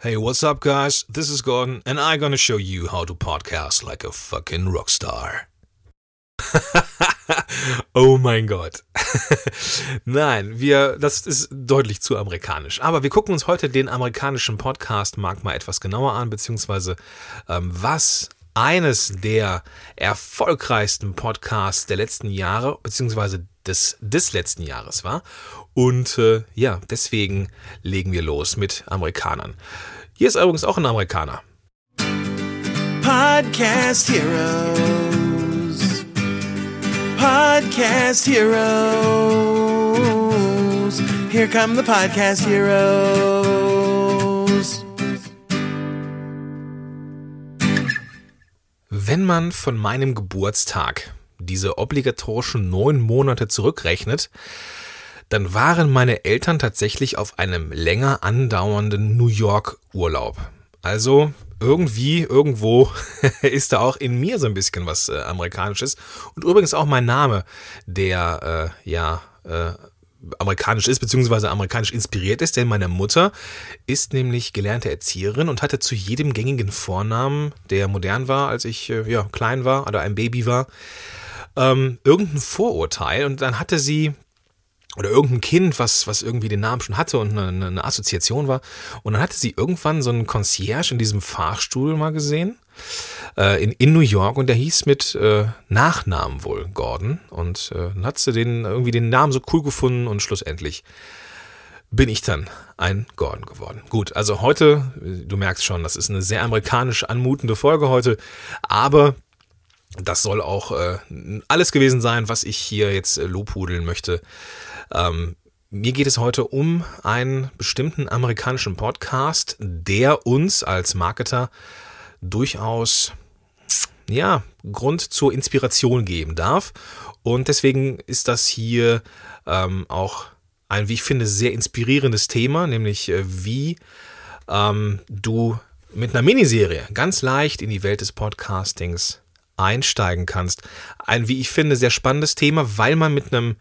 Hey, what's up, guys? This is Gordon, and I'm gonna show you how to podcast like a fucking rockstar. oh mein Gott. Nein, wir, das ist deutlich zu amerikanisch. Aber wir gucken uns heute den amerikanischen Podcast Mark mal etwas genauer an, beziehungsweise ähm, was eines der erfolgreichsten Podcasts der letzten Jahre, beziehungsweise des, des letzten Jahres war. Und äh, ja, deswegen legen wir los mit Amerikanern. Hier ist übrigens auch ein Amerikaner. Podcast Heroes. Podcast Heroes. Here come the Podcast Heroes. Wenn man von meinem Geburtstag diese obligatorischen neun Monate zurückrechnet, dann waren meine Eltern tatsächlich auf einem länger andauernden New York Urlaub. Also irgendwie, irgendwo ist da auch in mir so ein bisschen was äh, Amerikanisches. Und übrigens auch mein Name, der äh, ja äh, amerikanisch ist, beziehungsweise amerikanisch inspiriert ist, denn meine Mutter ist nämlich gelernte Erzieherin und hatte zu jedem gängigen Vornamen, der modern war, als ich äh, ja, klein war oder ein Baby war, ähm, irgendein Vorurteil. Und dann hatte sie oder irgendein Kind, was, was irgendwie den Namen schon hatte und eine, eine Assoziation war. Und dann hatte sie irgendwann so einen Concierge in diesem Fahrstuhl mal gesehen äh, in, in New York und der hieß mit äh, Nachnamen wohl Gordon. Und äh, dann hat sie den, irgendwie den Namen so cool gefunden und schlussendlich bin ich dann ein Gordon geworden. Gut, also heute, du merkst schon, das ist eine sehr amerikanisch anmutende Folge heute, aber das soll auch äh, alles gewesen sein, was ich hier jetzt äh, lobhudeln möchte. Ähm, mir geht es heute um einen bestimmten amerikanischen Podcast, der uns als Marketer durchaus ja, Grund zur Inspiration geben darf. Und deswegen ist das hier ähm, auch ein, wie ich finde, sehr inspirierendes Thema, nämlich äh, wie ähm, du mit einer Miniserie ganz leicht in die Welt des Podcastings einsteigen kannst. Ein, wie ich finde, sehr spannendes Thema, weil man mit einem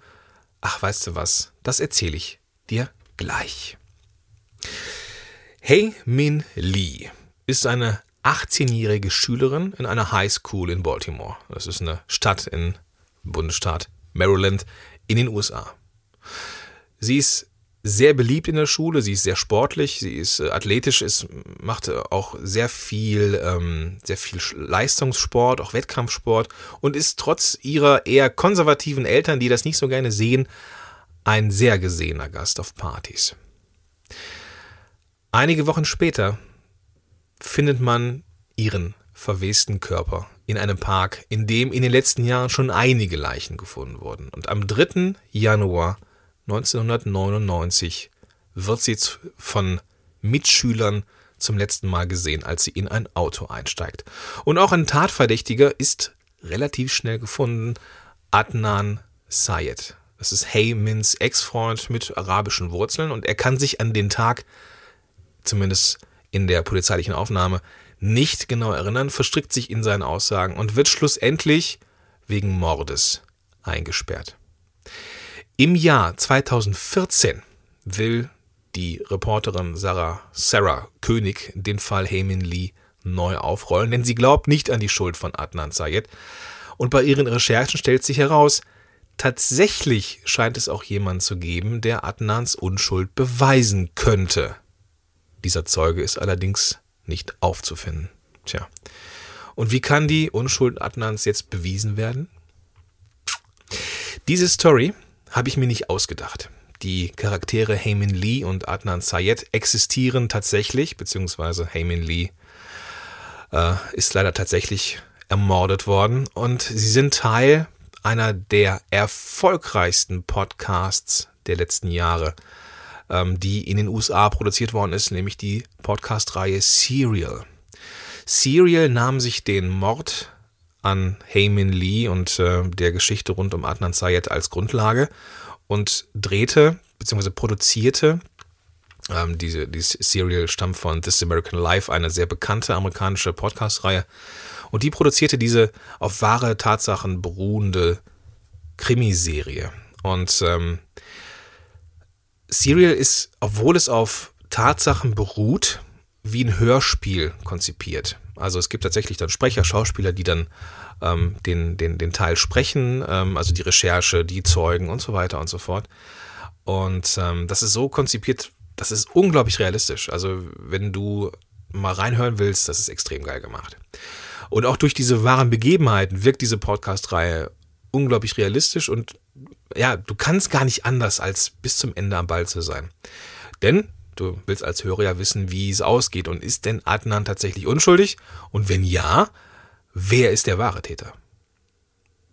Ach, weißt du was? Das erzähle ich dir gleich. Hey Min Lee ist eine 18-jährige Schülerin in einer High School in Baltimore. Das ist eine Stadt im Bundesstaat Maryland in den USA. Sie ist sehr beliebt in der Schule, sie ist sehr sportlich, sie ist äh, athletisch, ist, macht auch sehr viel, ähm, sehr viel Leistungssport, auch Wettkampfsport und ist trotz ihrer eher konservativen Eltern, die das nicht so gerne sehen, ein sehr gesehener Gast auf Partys. Einige Wochen später findet man ihren verwesten Körper in einem Park, in dem in den letzten Jahren schon einige Leichen gefunden wurden. Und am 3. Januar 1999 wird sie von Mitschülern zum letzten Mal gesehen, als sie in ein Auto einsteigt. Und auch ein Tatverdächtiger ist relativ schnell gefunden, Adnan Sayed. Das ist Hey Mins Ex-Freund mit arabischen Wurzeln und er kann sich an den Tag, zumindest in der polizeilichen Aufnahme, nicht genau erinnern, verstrickt sich in seinen Aussagen und wird schlussendlich wegen Mordes eingesperrt. Im Jahr 2014 will die Reporterin Sarah, Sarah König den Fall Heyman Lee neu aufrollen, denn sie glaubt nicht an die Schuld von Adnan Sayed. Und bei ihren Recherchen stellt sich heraus, tatsächlich scheint es auch jemanden zu geben, der Adnans Unschuld beweisen könnte. Dieser Zeuge ist allerdings nicht aufzufinden. Tja. Und wie kann die Unschuld Adnans jetzt bewiesen werden? Diese Story habe ich mir nicht ausgedacht. Die Charaktere Heyman Lee und Adnan Sayed existieren tatsächlich, beziehungsweise Heyman Lee äh, ist leider tatsächlich ermordet worden und sie sind Teil einer der erfolgreichsten Podcasts der letzten Jahre, ähm, die in den USA produziert worden ist, nämlich die Podcast-Reihe Serial. Serial nahm sich den Mord an Heymin Lee und äh, der Geschichte rund um Adnan Sayed als Grundlage und drehte bzw. produzierte ähm, diese, diese Serial stammt von This American Life, eine sehr bekannte amerikanische Podcast-Reihe. Und die produzierte diese auf wahre Tatsachen beruhende Krimiserie. Und ähm, Serial ist, obwohl es auf Tatsachen beruht, wie ein Hörspiel konzipiert. Also es gibt tatsächlich dann Sprecher, Schauspieler, die dann ähm, den, den, den Teil sprechen, ähm, also die Recherche, die Zeugen und so weiter und so fort. Und ähm, das ist so konzipiert, das ist unglaublich realistisch. Also wenn du mal reinhören willst, das ist extrem geil gemacht. Und auch durch diese wahren Begebenheiten wirkt diese Podcast-Reihe unglaublich realistisch und ja, du kannst gar nicht anders, als bis zum Ende am Ball zu sein. Denn du willst als Hörer ja wissen, wie es ausgeht und ist denn Adnan tatsächlich unschuldig? Und wenn ja, wer ist der wahre Täter?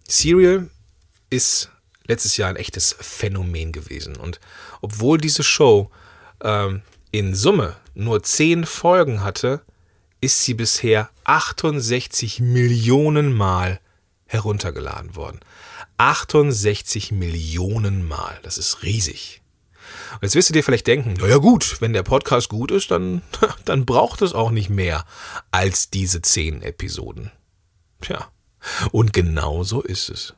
Serial ist letztes Jahr ein echtes Phänomen gewesen und obwohl diese Show ähm, in Summe nur zehn Folgen hatte, ist sie bisher 68 Millionen Mal heruntergeladen worden. 68 Millionen Mal. Das ist riesig. Und jetzt wirst du dir vielleicht denken, naja gut, wenn der Podcast gut ist, dann, dann braucht es auch nicht mehr als diese zehn Episoden. Tja, und genau so ist es.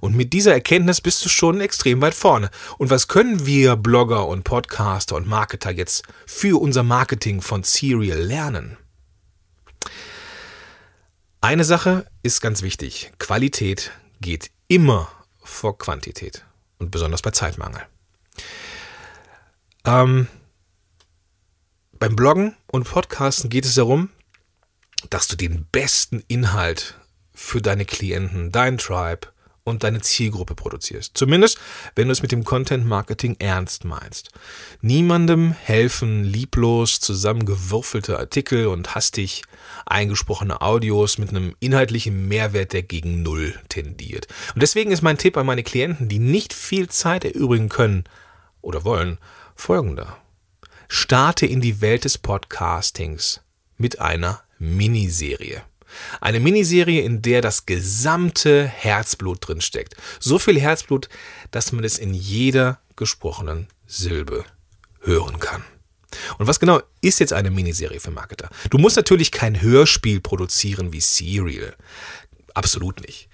Und mit dieser Erkenntnis bist du schon extrem weit vorne. Und was können wir Blogger und Podcaster und Marketer jetzt für unser Marketing von Serial lernen? Eine Sache ist ganz wichtig. Qualität geht immer vor Quantität. Und besonders bei Zeitmangel. Ähm, beim Bloggen und Podcasten geht es darum, dass du den besten Inhalt für deine Klienten, dein Tribe, und deine Zielgruppe produzierst. Zumindest, wenn du es mit dem Content Marketing ernst meinst. Niemandem helfen lieblos zusammengewürfelte Artikel und hastig eingesprochene Audios mit einem inhaltlichen Mehrwert, der gegen Null tendiert. Und deswegen ist mein Tipp an meine Klienten, die nicht viel Zeit erübrigen können oder wollen, folgender. Starte in die Welt des Podcastings mit einer Miniserie. Eine Miniserie, in der das gesamte Herzblut drinsteckt. So viel Herzblut, dass man es in jeder gesprochenen Silbe hören kann. Und was genau ist jetzt eine Miniserie für Marketer? Du musst natürlich kein Hörspiel produzieren wie Serial. Absolut nicht.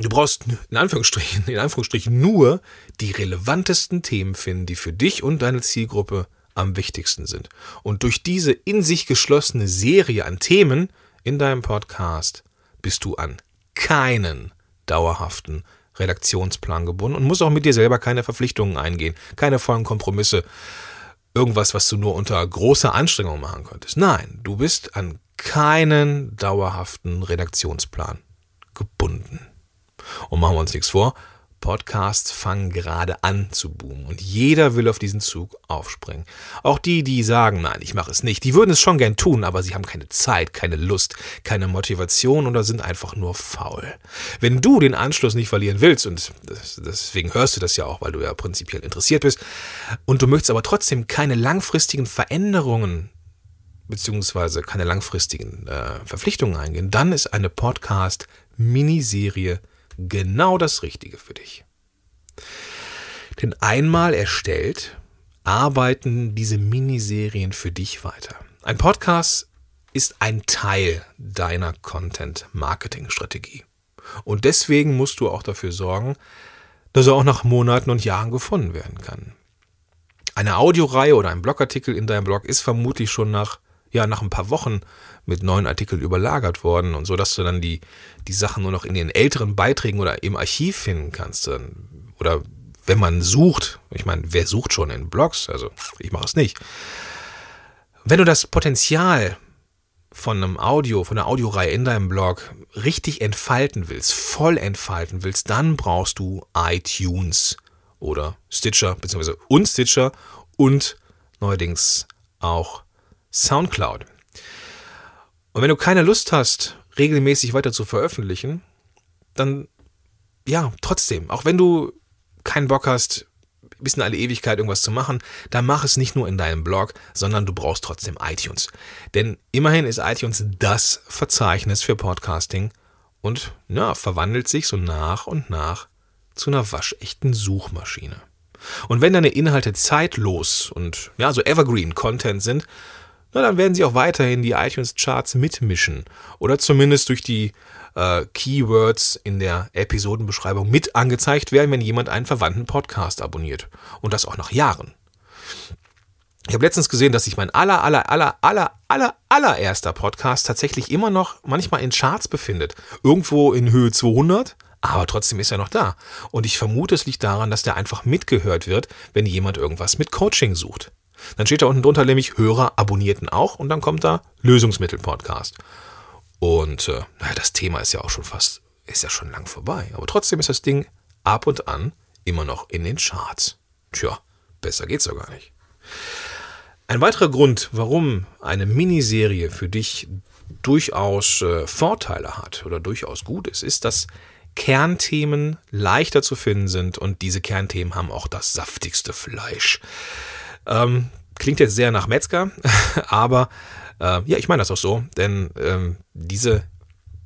Du brauchst in Anführungsstrichen, in Anführungsstrichen nur die relevantesten Themen finden, die für dich und deine Zielgruppe am wichtigsten sind. Und durch diese in sich geschlossene Serie an Themen in deinem Podcast bist du an keinen dauerhaften Redaktionsplan gebunden und musst auch mit dir selber keine Verpflichtungen eingehen, keine vollen Kompromisse, irgendwas, was du nur unter großer Anstrengung machen könntest. Nein, du bist an keinen dauerhaften Redaktionsplan gebunden. Und machen wir uns nichts vor, Podcasts fangen gerade an zu boomen und jeder will auf diesen Zug aufspringen. Auch die, die sagen, nein, ich mache es nicht, die würden es schon gern tun, aber sie haben keine Zeit, keine Lust, keine Motivation oder sind einfach nur faul. Wenn du den Anschluss nicht verlieren willst, und deswegen hörst du das ja auch, weil du ja prinzipiell interessiert bist, und du möchtest aber trotzdem keine langfristigen Veränderungen beziehungsweise keine langfristigen äh, Verpflichtungen eingehen, dann ist eine Podcast-Miniserie genau das Richtige für dich. Denn einmal erstellt, arbeiten diese Miniserien für dich weiter. Ein Podcast ist ein Teil deiner Content-Marketing-Strategie. Und deswegen musst du auch dafür sorgen, dass er auch nach Monaten und Jahren gefunden werden kann. Eine Audioreihe oder ein Blogartikel in deinem Blog ist vermutlich schon nach ja nach ein paar Wochen mit neuen Artikeln überlagert worden und so, dass du dann die, die Sachen nur noch in den älteren Beiträgen oder im Archiv finden kannst. Oder wenn man sucht, ich meine, wer sucht schon in Blogs? Also ich mache es nicht. Wenn du das Potenzial von einem Audio, von einer Audioreihe in deinem Blog richtig entfalten willst, voll entfalten willst, dann brauchst du iTunes oder Stitcher, beziehungsweise und Stitcher und neuerdings auch SoundCloud. Und wenn du keine Lust hast, regelmäßig weiter zu veröffentlichen, dann ja, trotzdem, auch wenn du keinen Bock hast, bis in alle Ewigkeit irgendwas zu machen, dann mach es nicht nur in deinem Blog, sondern du brauchst trotzdem iTunes. Denn immerhin ist iTunes das Verzeichnis für Podcasting und ja, verwandelt sich so nach und nach zu einer waschechten Suchmaschine. Und wenn deine Inhalte zeitlos und ja, so evergreen Content sind, na, dann werden sie auch weiterhin die iTunes-Charts mitmischen oder zumindest durch die äh, Keywords in der Episodenbeschreibung mit angezeigt werden, wenn jemand einen verwandten Podcast abonniert. Und das auch nach Jahren. Ich habe letztens gesehen, dass sich mein aller, aller, aller, aller, aller, allererster Podcast tatsächlich immer noch manchmal in Charts befindet. Irgendwo in Höhe 200, aber trotzdem ist er noch da. Und ich vermute, es liegt daran, dass der einfach mitgehört wird, wenn jemand irgendwas mit Coaching sucht. Dann steht da unten drunter nämlich Hörer abonnierten auch und dann kommt da Lösungsmittel-Podcast. Und äh, naja, das Thema ist ja auch schon fast, ist ja schon lang vorbei. Aber trotzdem ist das Ding ab und an immer noch in den Charts. Tja, besser geht's doch gar nicht. Ein weiterer Grund, warum eine Miniserie für dich durchaus äh, Vorteile hat oder durchaus gut ist, ist, dass Kernthemen leichter zu finden sind und diese Kernthemen haben auch das saftigste Fleisch. Ähm, klingt jetzt sehr nach Metzger, aber äh, ja, ich meine das auch so, denn ähm, diese,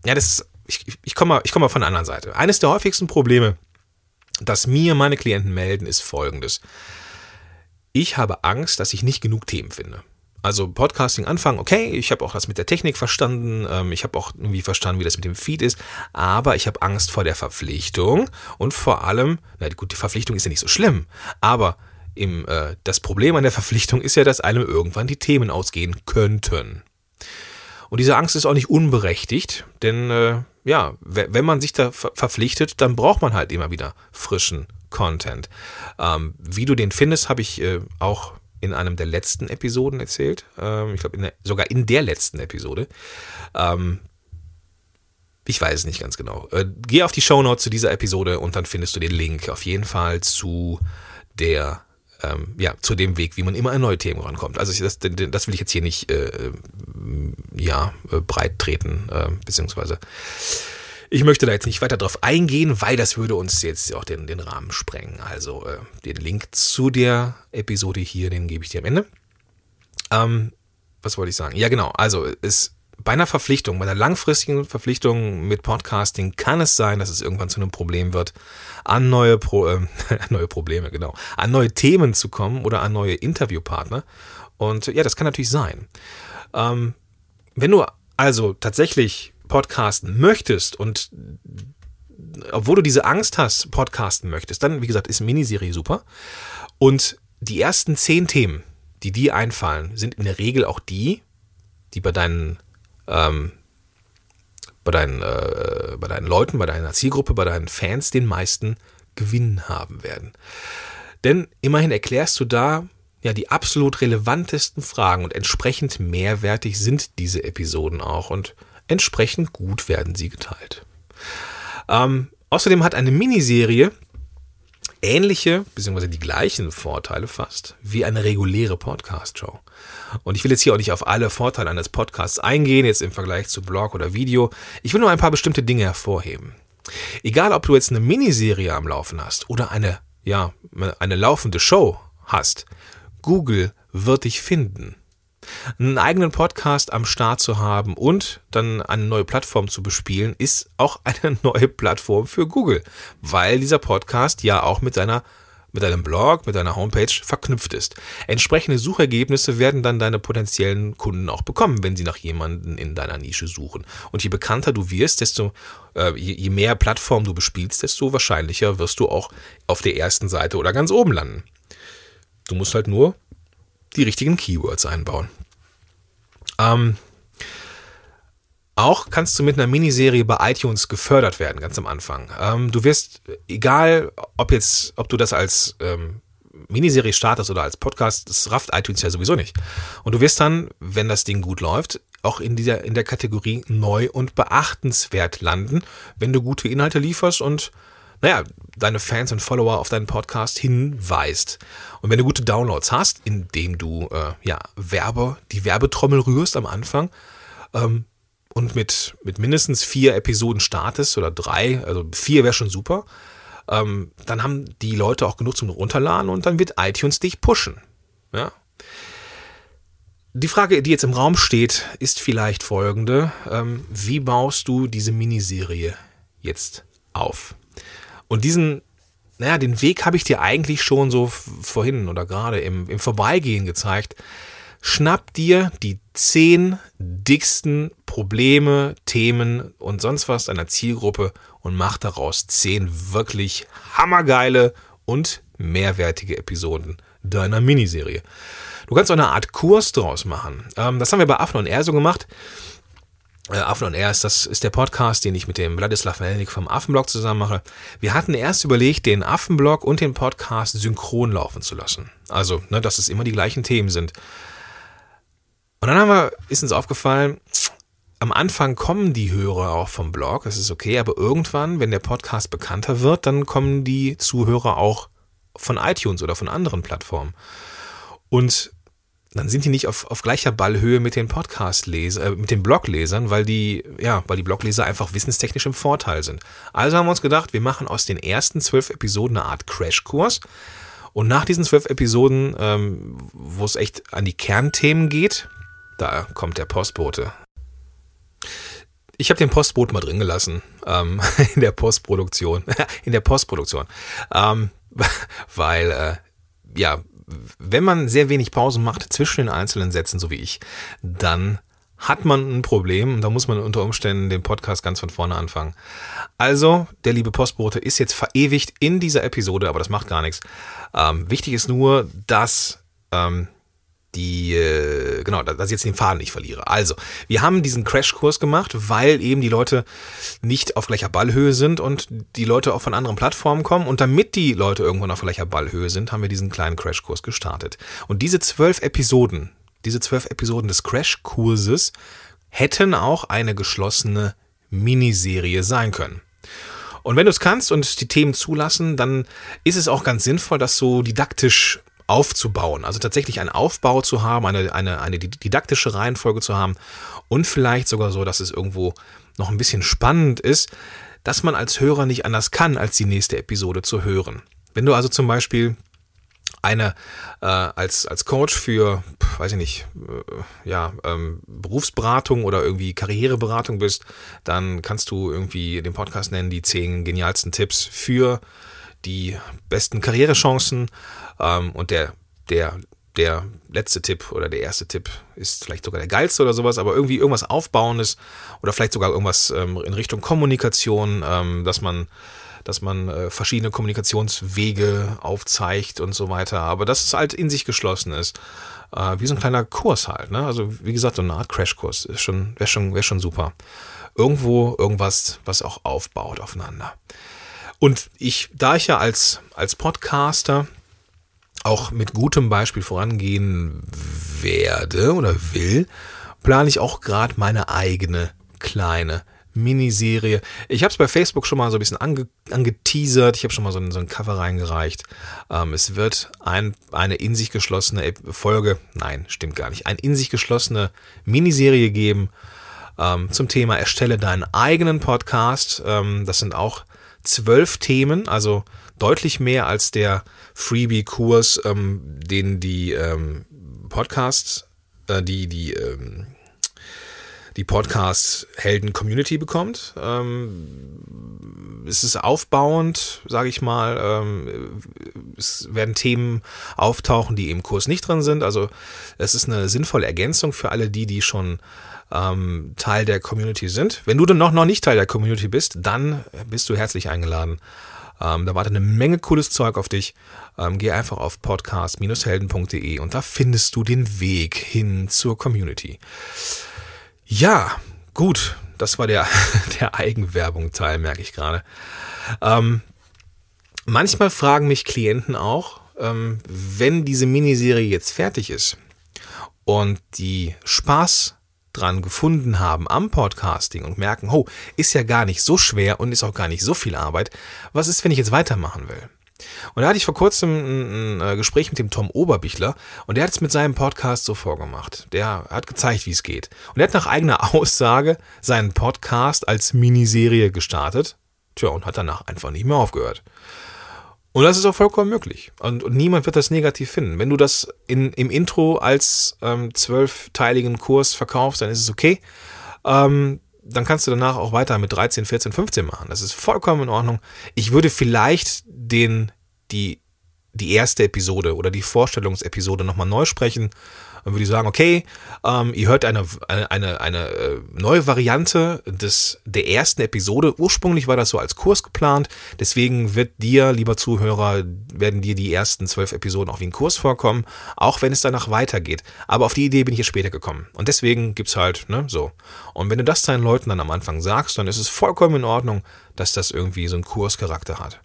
ja, das, ich, ich komme mal, ich komme mal von der anderen Seite. Eines der häufigsten Probleme, das mir meine Klienten melden, ist folgendes ich habe Angst, dass ich nicht genug Themen finde. Also Podcasting anfangen, okay, ich habe auch das mit der Technik verstanden, ähm, ich habe auch irgendwie verstanden, wie das mit dem Feed ist, aber ich habe Angst vor der Verpflichtung und vor allem, na gut, die Verpflichtung ist ja nicht so schlimm, aber im, äh, das Problem an der Verpflichtung ist ja, dass einem irgendwann die Themen ausgehen könnten. Und diese Angst ist auch nicht unberechtigt, denn äh, ja, wenn man sich da verpflichtet, dann braucht man halt immer wieder frischen Content. Ähm, wie du den findest, habe ich äh, auch in einem der letzten Episoden erzählt. Ähm, ich glaube, sogar in der letzten Episode. Ähm, ich weiß es nicht ganz genau. Äh, geh auf die Show Notes zu dieser Episode und dann findest du den Link auf jeden Fall zu der ähm, ja, zu dem Weg, wie man immer an neue Themen rankommt. Also ich, das, das will ich jetzt hier nicht äh, ja, äh, breit treten, äh, beziehungsweise ich möchte da jetzt nicht weiter drauf eingehen, weil das würde uns jetzt auch den, den Rahmen sprengen. Also äh, den Link zu der Episode hier, den gebe ich dir am Ende. Ähm, was wollte ich sagen? Ja, genau. Also es bei einer Verpflichtung, bei einer langfristigen Verpflichtung mit Podcasting kann es sein, dass es irgendwann zu einem Problem wird, an neue, Pro, äh, neue Probleme, genau, an neue Themen zu kommen oder an neue Interviewpartner. Und ja, das kann natürlich sein. Ähm, wenn du also tatsächlich podcasten möchtest und obwohl du diese Angst hast, podcasten möchtest, dann, wie gesagt, ist Miniserie super. Und die ersten zehn Themen, die dir einfallen, sind in der Regel auch die, die bei deinen, ähm, bei deinen, äh, bei deinen Leuten, bei deiner Zielgruppe, bei deinen Fans den meisten Gewinn haben werden. Denn immerhin erklärst du da ja die absolut relevantesten Fragen und entsprechend mehrwertig sind diese Episoden auch. Und Entsprechend gut werden sie geteilt. Ähm, außerdem hat eine Miniserie ähnliche, beziehungsweise die gleichen Vorteile fast, wie eine reguläre Podcast-Show. Und ich will jetzt hier auch nicht auf alle Vorteile eines Podcasts eingehen, jetzt im Vergleich zu Blog oder Video. Ich will nur ein paar bestimmte Dinge hervorheben. Egal, ob du jetzt eine Miniserie am Laufen hast oder eine, ja, eine laufende Show hast, Google wird dich finden einen eigenen Podcast am Start zu haben und dann eine neue Plattform zu bespielen, ist auch eine neue Plattform für Google, weil dieser Podcast ja auch mit seiner mit deinem Blog, mit deiner Homepage verknüpft ist. Entsprechende Suchergebnisse werden dann deine potenziellen Kunden auch bekommen, wenn sie nach jemanden in deiner Nische suchen. Und je bekannter du wirst, desto äh, je, je mehr Plattformen du bespielst, desto wahrscheinlicher wirst du auch auf der ersten Seite oder ganz oben landen. Du musst halt nur die richtigen Keywords einbauen. Ähm, auch kannst du mit einer Miniserie bei iTunes gefördert werden, ganz am Anfang. Ähm, du wirst, egal ob jetzt, ob du das als ähm, Miniserie startest oder als Podcast, das rafft iTunes ja sowieso nicht. Und du wirst dann, wenn das Ding gut läuft, auch in dieser, in der Kategorie neu und beachtenswert landen, wenn du gute Inhalte lieferst und naja, deine Fans und Follower auf deinen Podcast hinweist. Und wenn du gute Downloads hast, indem du äh, ja Werbe, die Werbetrommel rührst am Anfang ähm, und mit, mit mindestens vier Episoden startest oder drei, also vier wäre schon super, ähm, dann haben die Leute auch genug zum Runterladen und dann wird iTunes dich pushen. Ja. Die Frage, die jetzt im Raum steht, ist vielleicht folgende. Ähm, wie baust du diese Miniserie jetzt auf? Und diesen, naja, den Weg habe ich dir eigentlich schon so vorhin oder gerade im, im Vorbeigehen gezeigt. Schnapp dir die zehn dicksten Probleme, Themen und sonst was deiner Zielgruppe und mach daraus zehn wirklich hammergeile und mehrwertige Episoden deiner Miniserie. Du kannst auch eine Art Kurs draus machen. Ähm, das haben wir bei Affen und R so gemacht. Äh, Affen und R ist, das ist der Podcast, den ich mit dem Wladislav Melnik vom Affenblog zusammen mache. Wir hatten erst überlegt, den Affenblog und den Podcast synchron laufen zu lassen. Also, ne, dass es immer die gleichen Themen sind. Und dann haben wir, ist uns aufgefallen, am Anfang kommen die Hörer auch vom Blog, das ist okay, aber irgendwann, wenn der Podcast bekannter wird, dann kommen die Zuhörer auch von iTunes oder von anderen Plattformen. Und dann sind die nicht auf, auf gleicher Ballhöhe mit den Podcast-Lesern, äh, mit den Bloglesern, weil die, ja, weil die Blogleser einfach wissenstechnisch im Vorteil sind. Also haben wir uns gedacht, wir machen aus den ersten zwölf Episoden eine Art Crashkurs. Und nach diesen zwölf Episoden, ähm, wo es echt an die Kernthemen geht, da kommt der Postbote. Ich habe den Postboten mal drin gelassen ähm, in der Postproduktion, in der Postproduktion, ähm, weil äh, ja, wenn man sehr wenig Pausen macht zwischen den einzelnen Sätzen, so wie ich, dann hat man ein Problem und da muss man unter Umständen den Podcast ganz von vorne anfangen. Also, der liebe Postbote ist jetzt verewigt in dieser Episode, aber das macht gar nichts. Ähm, wichtig ist nur, dass ähm, die, äh, genau, dass ich jetzt den Faden nicht verliere. Also, wir haben diesen Crashkurs gemacht, weil eben die Leute nicht auf gleicher Ballhöhe sind und die Leute auch von anderen Plattformen kommen. Und damit die Leute irgendwann auf gleicher Ballhöhe sind, haben wir diesen kleinen Crashkurs gestartet. Und diese zwölf Episoden, diese zwölf Episoden des Crashkurses hätten auch eine geschlossene Miniserie sein können. Und wenn du es kannst und die Themen zulassen, dann ist es auch ganz sinnvoll, das so didaktisch aufzubauen. Also tatsächlich einen Aufbau zu haben, eine, eine, eine didaktische Reihenfolge zu haben und vielleicht sogar so, dass es irgendwo noch ein bisschen spannend ist, dass man als Hörer nicht anders kann, als die nächste Episode zu hören. Wenn du also zum Beispiel eine äh, als, als Coach für, weiß ich nicht, äh, ja, ähm, Berufsberatung oder irgendwie Karriereberatung bist, dann kannst du irgendwie den Podcast nennen, die zehn genialsten Tipps für die besten Karrierechancen ähm, und der, der, der letzte Tipp oder der erste Tipp ist vielleicht sogar der geilste oder sowas, aber irgendwie irgendwas Aufbauendes oder vielleicht sogar irgendwas ähm, in Richtung Kommunikation, ähm, dass man dass man äh, verschiedene Kommunikationswege aufzeigt und so weiter, aber dass es halt in sich geschlossen ist. Äh, wie so ein kleiner Kurs halt, ne? Also wie gesagt, so eine Art Crashkurs schon, wäre schon, wäre schon super. Irgendwo irgendwas, was auch aufbaut aufeinander. Und ich, da ich ja als, als Podcaster auch mit gutem Beispiel vorangehen werde oder will, plane ich auch gerade meine eigene kleine Miniserie. Ich habe es bei Facebook schon mal so ein bisschen ange, angeteasert. Ich habe schon mal so ein, so ein Cover reingereicht. Ähm, es wird ein, eine in sich geschlossene Folge, nein, stimmt gar nicht, eine in sich geschlossene Miniserie geben ähm, zum Thema Erstelle deinen eigenen Podcast. Ähm, das sind auch zwölf Themen, also deutlich mehr als der Freebie-Kurs, ähm, den die ähm, Podcasts, äh, die, die, ähm, die Podcast-Helden-Community bekommt. Ähm, es ist aufbauend, sage ich mal. Ähm, es werden Themen auftauchen, die im Kurs nicht drin sind. Also es ist eine sinnvolle Ergänzung für alle die, die schon ähm, Teil der Community sind. Wenn du dann noch, noch nicht Teil der Community bist, dann bist du herzlich eingeladen. Ähm, da wartet eine Menge cooles Zeug auf dich. Ähm, geh einfach auf podcast-helden.de und da findest du den Weg hin zur Community. Ja, gut, das war der, der Eigenwerbung-Teil, merke ich gerade. Ähm, manchmal fragen mich Klienten auch, ähm, wenn diese Miniserie jetzt fertig ist und die Spaß dran gefunden haben am Podcasting und merken, oh, ist ja gar nicht so schwer und ist auch gar nicht so viel Arbeit. Was ist, wenn ich jetzt weitermachen will? Und da hatte ich vor kurzem ein, ein äh, Gespräch mit dem Tom Oberbichler und der hat es mit seinem Podcast so vorgemacht. Der hat gezeigt, wie es geht. Und er hat nach eigener Aussage seinen Podcast als Miniserie gestartet. Tja, und hat danach einfach nicht mehr aufgehört. Und das ist auch vollkommen möglich. Und, und niemand wird das negativ finden. Wenn du das in, im Intro als ähm, zwölfteiligen Kurs verkaufst, dann ist es okay. Ähm, dann kannst du danach auch weiter mit 13, 14, 15 machen. Das ist vollkommen in Ordnung. Ich würde vielleicht den, die, die erste Episode oder die Vorstellungsepisode nochmal neu sprechen Dann würde ich sagen, okay, ähm, ihr hört eine, eine, eine, eine äh, neue Variante des, der ersten Episode. Ursprünglich war das so als Kurs geplant. Deswegen wird dir, lieber Zuhörer, werden dir die ersten zwölf Episoden auch wie ein Kurs vorkommen, auch wenn es danach weitergeht. Aber auf die Idee bin ich jetzt später gekommen. Und deswegen gibt's halt, ne, so. Und wenn du das deinen Leuten dann am Anfang sagst, dann ist es vollkommen in Ordnung, dass das irgendwie so einen Kurscharakter hat.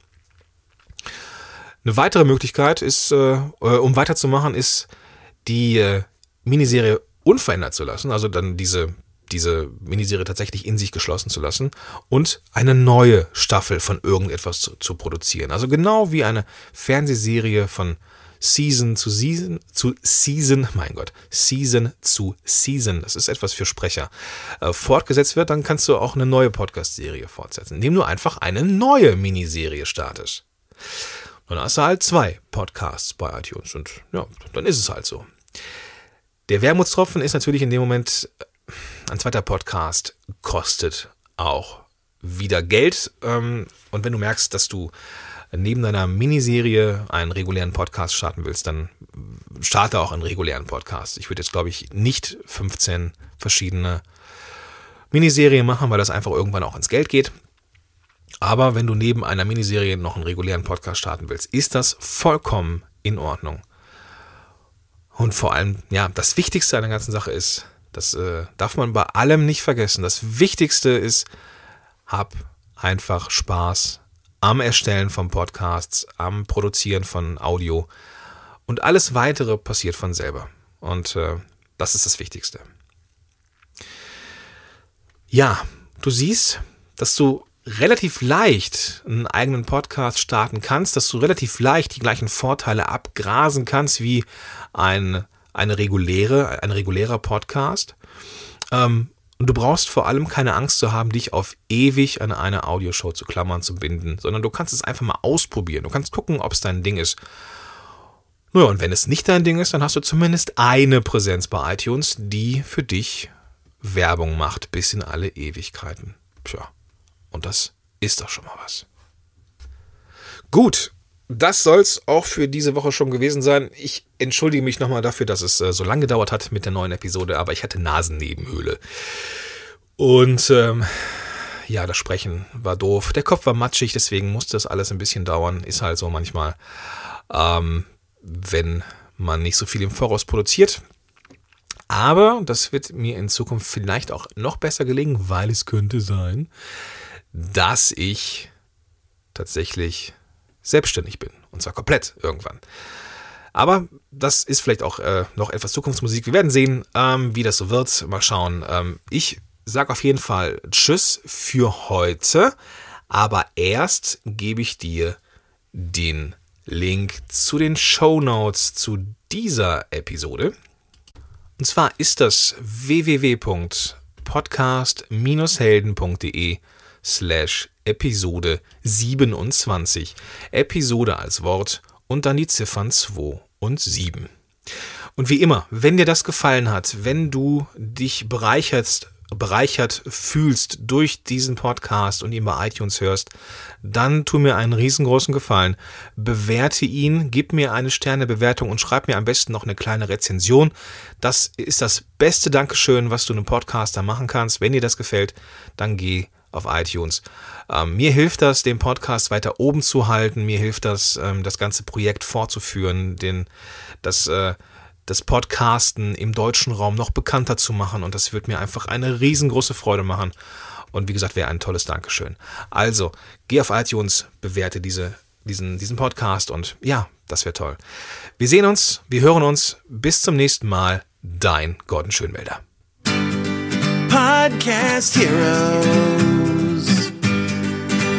Eine weitere Möglichkeit ist, äh, äh, um weiterzumachen, ist die äh, Miniserie unverändert zu lassen, also dann diese diese Miniserie tatsächlich in sich geschlossen zu lassen und eine neue Staffel von irgendetwas zu, zu produzieren. Also genau wie eine Fernsehserie von Season zu Season zu Season, mein Gott, Season zu Season, das ist etwas für Sprecher, äh, fortgesetzt wird, dann kannst du auch eine neue Podcast-Serie fortsetzen, indem du einfach eine neue Miniserie startest. Dann hast du halt zwei Podcasts bei iTunes und ja, dann ist es halt so. Der Wermutstropfen ist natürlich in dem Moment, ein zweiter Podcast kostet auch wieder Geld. Ähm, und wenn du merkst, dass du neben deiner Miniserie einen regulären Podcast starten willst, dann starte auch einen regulären Podcast. Ich würde jetzt, glaube ich, nicht 15 verschiedene Miniserien machen, weil das einfach irgendwann auch ins Geld geht. Aber wenn du neben einer Miniserie noch einen regulären Podcast starten willst, ist das vollkommen in Ordnung. Und vor allem, ja, das Wichtigste an der ganzen Sache ist, das äh, darf man bei allem nicht vergessen. Das Wichtigste ist, hab einfach Spaß am Erstellen von Podcasts, am Produzieren von Audio. Und alles weitere passiert von selber. Und äh, das ist das Wichtigste. Ja, du siehst, dass du relativ leicht einen eigenen Podcast starten kannst, dass du relativ leicht die gleichen Vorteile abgrasen kannst wie ein, eine reguläre, ein regulärer Podcast. Ähm, und du brauchst vor allem keine Angst zu haben, dich auf ewig an eine Audioshow zu klammern, zu binden, sondern du kannst es einfach mal ausprobieren. Du kannst gucken, ob es dein Ding ist. Naja, und wenn es nicht dein Ding ist, dann hast du zumindest eine Präsenz bei iTunes, die für dich Werbung macht bis in alle Ewigkeiten. Tja. Und das ist doch schon mal was. Gut, das soll's auch für diese Woche schon gewesen sein. Ich entschuldige mich nochmal dafür, dass es äh, so lange gedauert hat mit der neuen Episode, aber ich hatte Nasennebenhöhle. Und ähm, ja, das Sprechen war doof. Der Kopf war matschig, deswegen musste das alles ein bisschen dauern. Ist halt so manchmal, ähm, wenn man nicht so viel im Voraus produziert. Aber das wird mir in Zukunft vielleicht auch noch besser gelingen, weil es könnte sein, dass ich tatsächlich selbstständig bin. Und zwar komplett irgendwann. Aber das ist vielleicht auch äh, noch etwas Zukunftsmusik. Wir werden sehen, ähm, wie das so wird. Mal schauen. Ähm, ich sage auf jeden Fall Tschüss für heute. Aber erst gebe ich dir den Link zu den Show Notes zu dieser Episode. Und zwar ist das www.podcast-helden.de slash Episode 27. Episode als Wort und dann die Ziffern 2 und 7. Und wie immer, wenn dir das gefallen hat, wenn du dich bereicherst, bereichert fühlst durch diesen Podcast und ihn bei iTunes hörst, dann tu mir einen riesengroßen Gefallen. Bewerte ihn, gib mir eine Sternebewertung und schreib mir am besten noch eine kleine Rezension. Das ist das beste Dankeschön, was du einem Podcaster machen kannst. Wenn dir das gefällt, dann geh auf iTunes. Ähm, mir hilft das, den Podcast weiter oben zu halten. Mir hilft das, ähm, das ganze Projekt fortzuführen, den, das, äh, das Podcasten im deutschen Raum noch bekannter zu machen. Und das wird mir einfach eine riesengroße Freude machen. Und wie gesagt, wäre ein tolles Dankeschön. Also, geh auf iTunes, bewerte diese, diesen, diesen Podcast und ja, das wäre toll. Wir sehen uns, wir hören uns. Bis zum nächsten Mal. Dein Gordon Schönwälder. Podcast Heroes.